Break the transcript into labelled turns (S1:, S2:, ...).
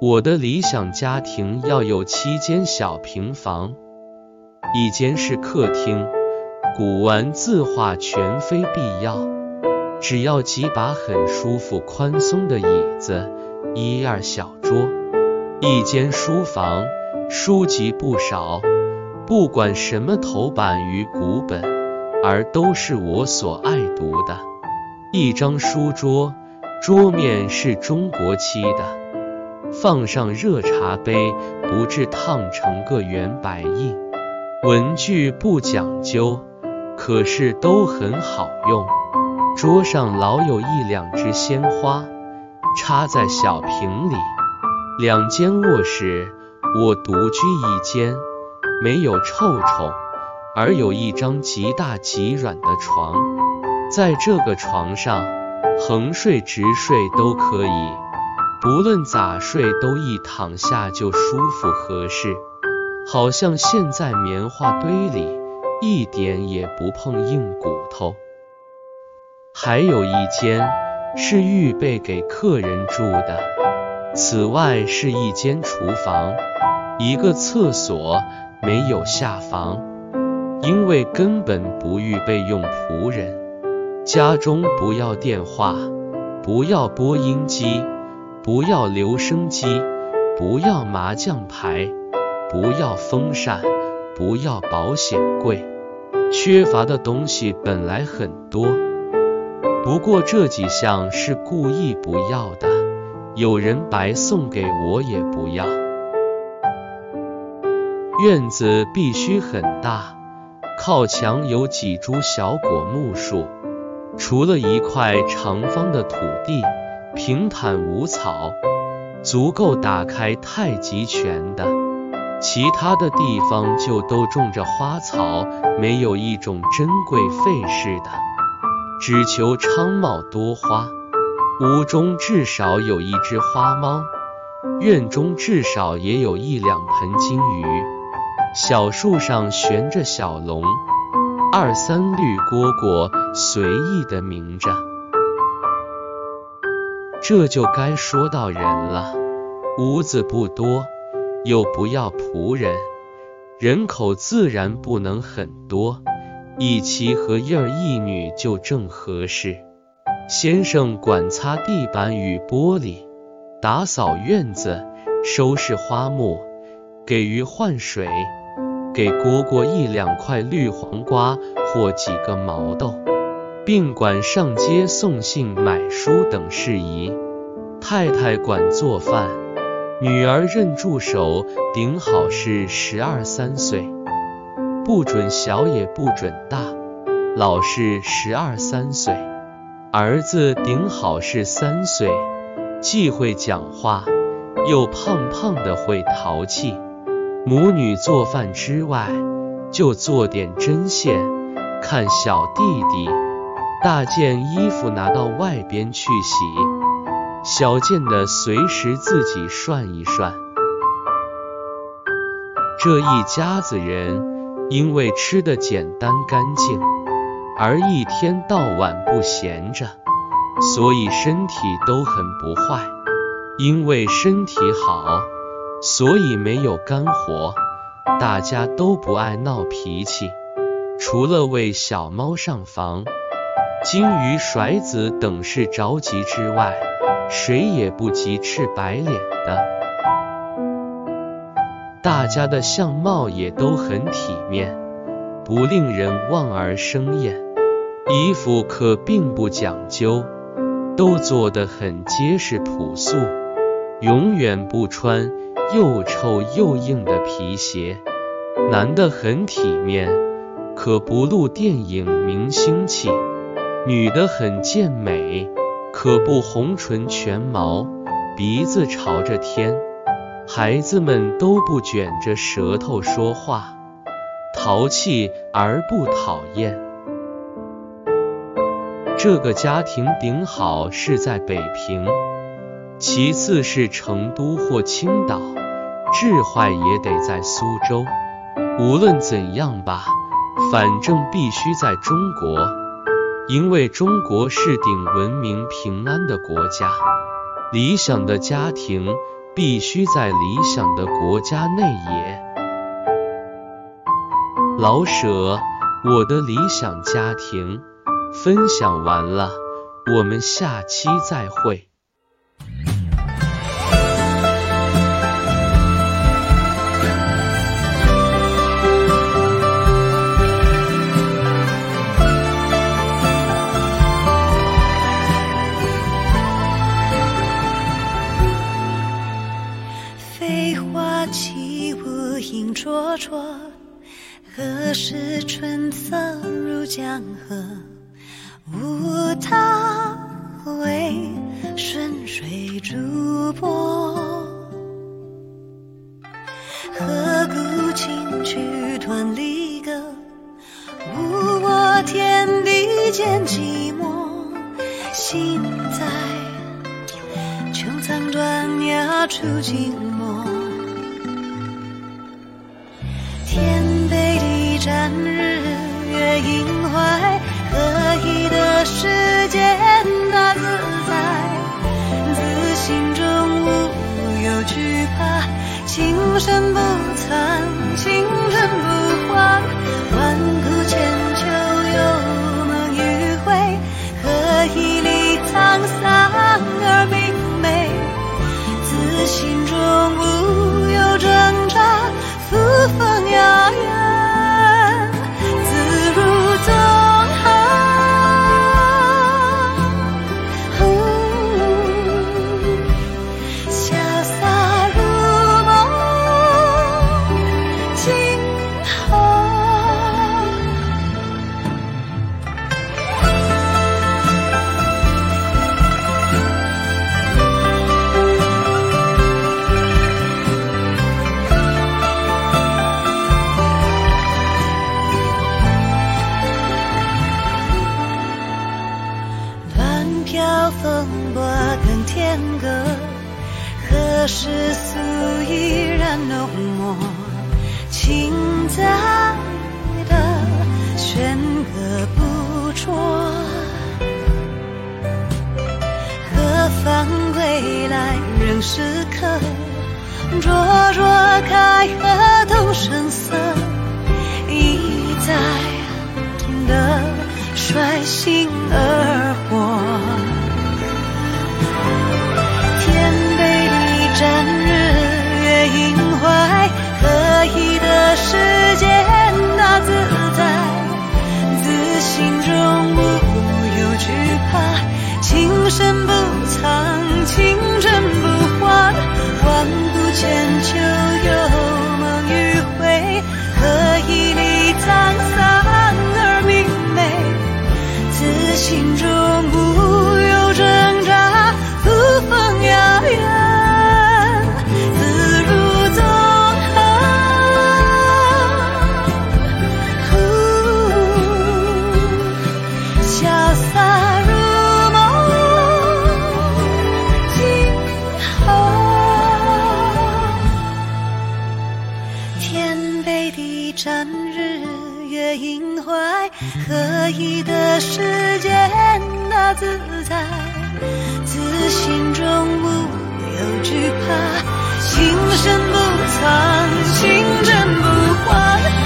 S1: 我的理想家庭要有七间小平房，一间是客厅，古玩字画全非必要，只要几把很舒服宽松的椅子，一二小桌，一间书房，书籍不少，不管什么头版与古本，而都是我所爱读的，一张书桌，桌面是中国漆的。放上热茶杯，不致烫成个圆白印。文具不讲究，可是都很好用。桌上老有一两只鲜花，插在小瓶里。两间卧室，我独居一间，没有臭虫，而有一张极大极软的床，在这个床上，横睡直睡都可以。不论咋睡，都一躺下就舒服合适，好像陷在棉花堆里，一点也不碰硬骨头。还有一间是预备给客人住的，此外是一间厨房，一个厕所，没有下房，因为根本不预备用仆人。家中不要电话，不要播音机。不要留声机，不要麻将牌，不要风扇，不要保险柜。缺乏的东西本来很多，不过这几项是故意不要的。有人白送给我也不要。院子必须很大，靠墙有几株小果木树，除了一块长方的土地。平坦无草，足够打开太极拳的。其他的地方就都种着花草，没有一种珍贵费事的，只求昌茂多花。屋中至少有一只花猫，院中至少也有一两盆金鱼。小树上悬着小龙，二三绿蝈蝈随意的鸣着。这就该说到人了，屋子不多，又不要仆人，人口自然不能很多，一妻和一儿一女就正合适。先生管擦地板与玻璃，打扫院子，收拾花木，给鱼换水，给蝈蝈一两块绿黄瓜或几个毛豆。并管上街送信、买书等事宜。太太管做饭，女儿任助手，顶好是十二三岁，不准小也不准大，老是十二三岁。儿子顶好是三岁，既会讲话，又胖胖的会淘气。母女做饭之外，就做点针线，看小弟弟。大件衣服拿到外边去洗，小件的随时自己涮一涮。这一家子人因为吃的简单干净，而一天到晚不闲着，所以身体都很不坏。因为身体好，所以没有干活，大家都不爱闹脾气，除了为小猫上房。金鱼、甩子等事着急之外，谁也不急赤白脸的。大家的相貌也都很体面，不令人望而生厌。衣服可并不讲究，都做得很结实朴素，永远不穿又臭又硬的皮鞋。男的很体面，可不露电影明星气。女的很健美，可不红唇全毛，鼻子朝着天。孩子们都不卷着舌头说话，淘气而不讨厌。这个家庭顶好是在北平，其次是成都或青岛，治坏也得在苏州。无论怎样吧，反正必须在中国。因为中国是顶文明平安的国家，理想的家庭必须在理想的国家内也。老舍，我的理想家庭分享完了，我们下期再会。
S2: 何时春色入江河？无他，为顺水逐波。何故轻曲断离歌？无我天地间寂寞，心在穹苍断崖处静地战，日月盈怀，何以得世间大自在？自心中无有惧怕，情深不残，情真不换。万古千秋有梦与回，何以历沧桑而明媚？自心更天歌，何时素依然浓墨？情在的弦歌不辍，何方归来仍是客？灼灼开合动声色，一再的率性而活。深不藏，情真不换。万古千秋有梦与回，何以离沧桑而明媚？此心如怀，何以得世间那自在？自心中无有惧怕，情深不藏，情真不换。